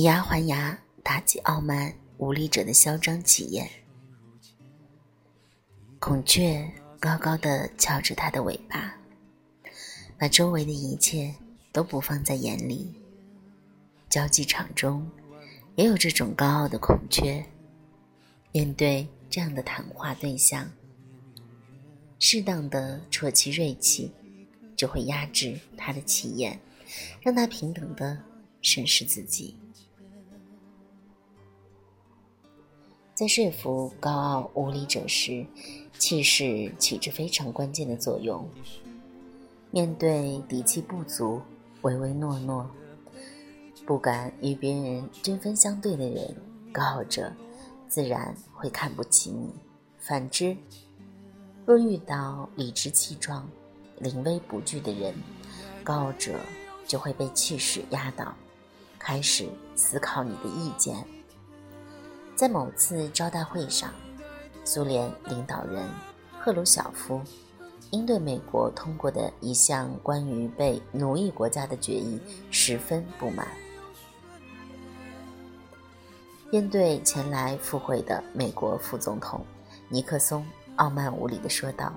以牙还牙，打击傲慢无礼者的嚣张气焰。孔雀高高的翘着它的尾巴，把周围的一切都不放在眼里。交际场中，也有这种高傲的孔雀。面对这样的谈话对象，适当的戳其锐气，就会压制他的气焰，让他平等的审视自己。在说服高傲无礼者时，气势起着非常关键的作用。面对底气不足、唯唯诺诺、不敢与别人针锋相对的人，高傲者。自然会看不起你。反之，若遇到理直气壮、临危不惧的人，高傲者就会被气势压倒，开始思考你的意见。在某次招待会上，苏联领导人赫鲁晓夫因对美国通过的一项关于被奴役国家的决议十分不满。面对前来赴会的美国副总统尼克松，傲慢无礼地说道：“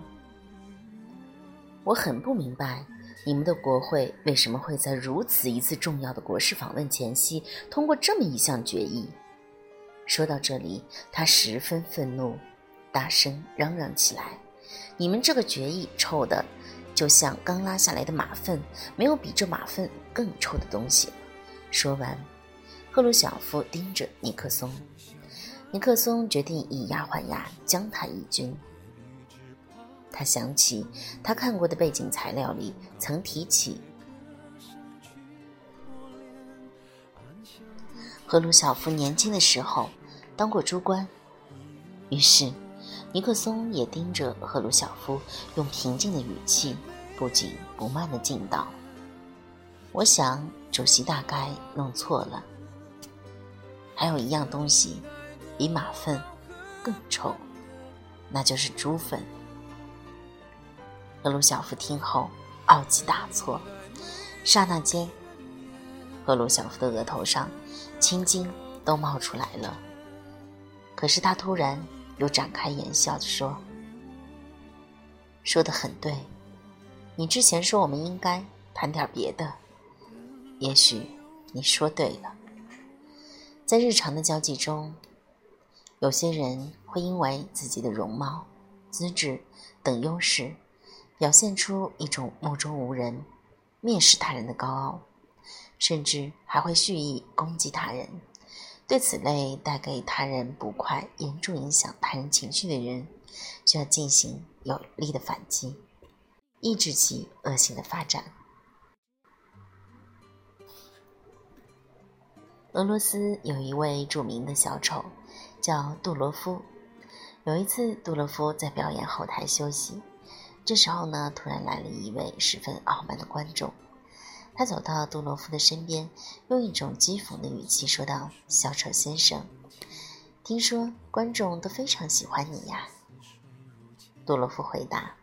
我很不明白，你们的国会为什么会在如此一次重要的国事访问前夕通过这么一项决议。”说到这里，他十分愤怒，大声嚷嚷起来：“你们这个决议臭的，就像刚拉下来的马粪，没有比这马粪更臭的东西。”说完。赫鲁晓夫盯着尼克松，尼克松决定以牙还牙，将他一军。他想起他看过的背景材料里曾提起，赫鲁晓夫年轻的时候当过猪官。于是，尼克松也盯着赫鲁晓夫，用平静的语气、不紧不慢的敬道：“我想，主席大概弄错了。”还有一样东西，比马粪更臭，那就是猪粪。赫鲁晓夫听后傲气大挫，刹那间，赫鲁晓夫的额头上青筋都冒出来了。可是他突然又展开言笑着说：“说的很对，你之前说我们应该谈点别的，也许你说对了。”在日常的交际中，有些人会因为自己的容貌、资质等优势，表现出一种目中无人、蔑视他人的高傲，甚至还会蓄意攻击他人。对此类带给他人不快、严重影响他人情绪的人，需要进行有力的反击，抑制其恶性的发展。俄罗斯有一位著名的小丑，叫杜罗夫。有一次，杜罗夫在表演后台休息，这时候呢，突然来了一位十分傲慢的观众。他走到杜罗夫的身边，用一种讥讽的语气说道：“小丑先生，听说观众都非常喜欢你呀。”杜罗夫回答：“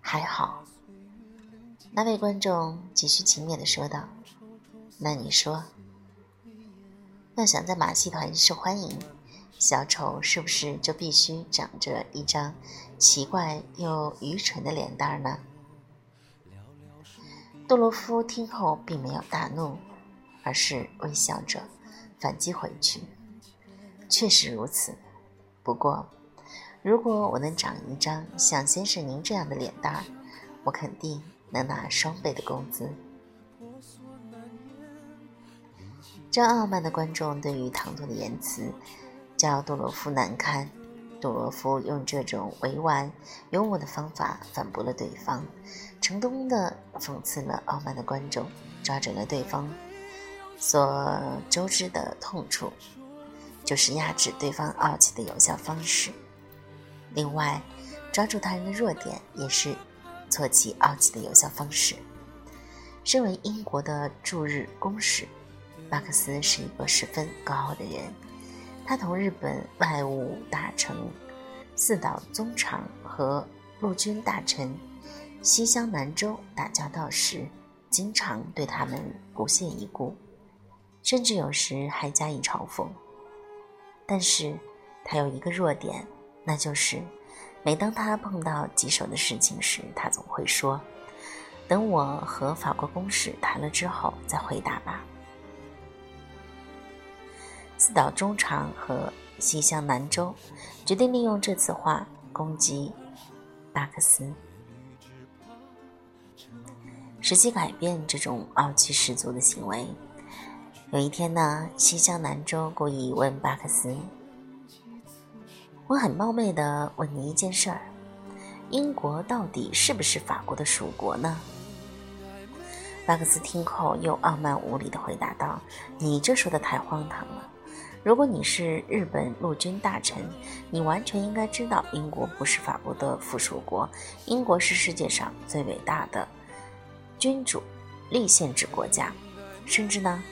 还好。”那位观众继续轻蔑地说道：“那你说？”要想在马戏团受欢迎，小丑是不是就必须长着一张奇怪又愚蠢的脸蛋呢？杜罗夫听后并没有大怒，而是微笑着反击回去：“确实如此。不过，如果我能长一张像先生您这样的脸蛋儿，我肯定能拿双倍的工资。”这傲慢的观众对于唐突的言辞，叫杜罗夫难堪。杜罗夫用这种委婉幽默的方法反驳了对方，成功的讽刺了傲慢的观众，抓准了对方所周知的痛处，就是压制对方傲气的有效方式。另外，抓住他人的弱点也是挫其傲气的有效方式。身为英国的驻日公使。巴克斯是一个十分高傲的人，他同日本外务大臣四岛宗长和陆军大臣西乡南州打交道时，经常对他们不屑一顾。甚至有时还加以嘲讽。但是，他有一个弱点，那就是每当他碰到棘手的事情时，他总会说：“等我和法国公使谈了之后再回答吧。”四岛中长和西乡南州决定利用这次话攻击巴克斯，使其改变这种傲气十足的行为。有一天呢，西乡南州故意问巴克斯：“我很冒昧的问你一件事儿，英国到底是不是法国的属国呢？”巴克斯听后又傲慢无礼的回答道：“你这说的太荒唐了。如果你是日本陆军大臣，你完全应该知道英国不是法国的附属国，英国是世界上最伟大的君主立宪制国家，甚至呢。”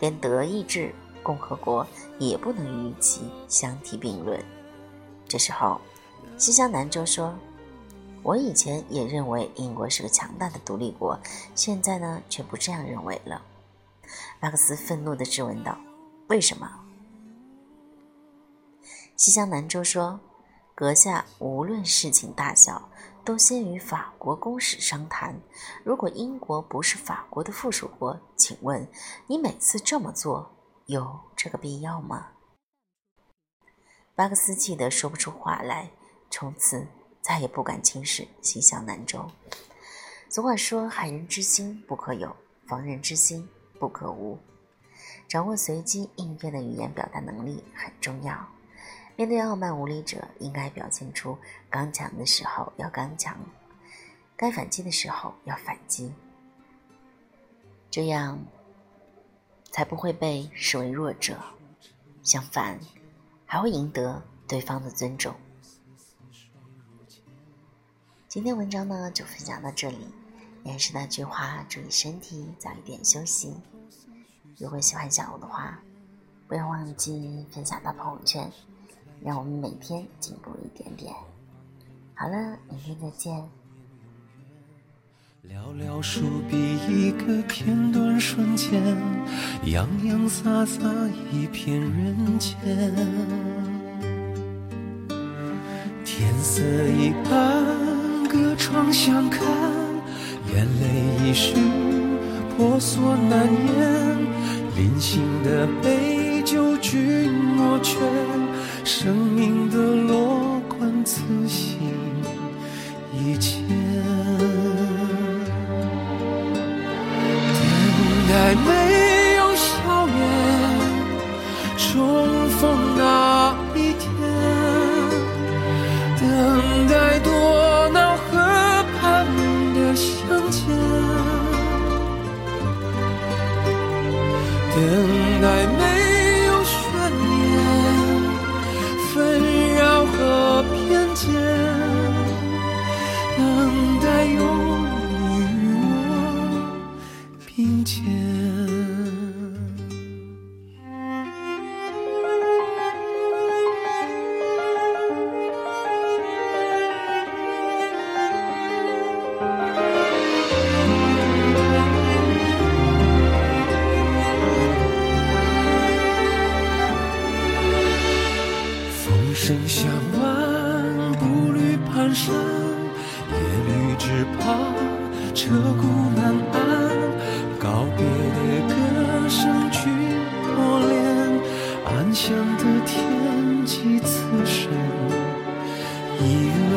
连德意志共和国也不能与其相提并论。这时候，西乡南州说：“我以前也认为英国是个强大的独立国，现在呢，却不这样认为了。”马克思愤怒地质问道：“为什么？”西乡南州说：“阁下无论事情大小。”都先与法国公使商谈。如果英国不是法国的附属国，请问你每次这么做有这个必要吗？巴克斯气得说不出话来，从此再也不敢轻视西乡南州。俗话说：“害人之心不可有，防人之心不可无。”掌握随机应变的语言表达能力很重要。面对傲慢无礼者，应该表现出刚强的时候要刚强，该反击的时候要反击，这样才不会被视为弱者，相反，还会赢得对方的尊重。今天文章呢就分享到这里，也是那句话：注意身体，早一点休息。如果喜欢小吴的话，不要忘记分享到朋友圈。让我们每天进步一点点。好了，明天再见。寥寥数笔一个片段瞬间，洋洋洒洒一片人间。天色已暗，隔窗相看，眼泪已湿，婆娑难言。临行的杯酒君莫劝。生命的落款，此心一千。等待没有笑颜，重逢那一天。等待多瑙河畔的相见。等待没。身向晚，步履蹒跚，夜旅只怕彻骨难安。告别的歌声去磨练，安详的天几次深。一。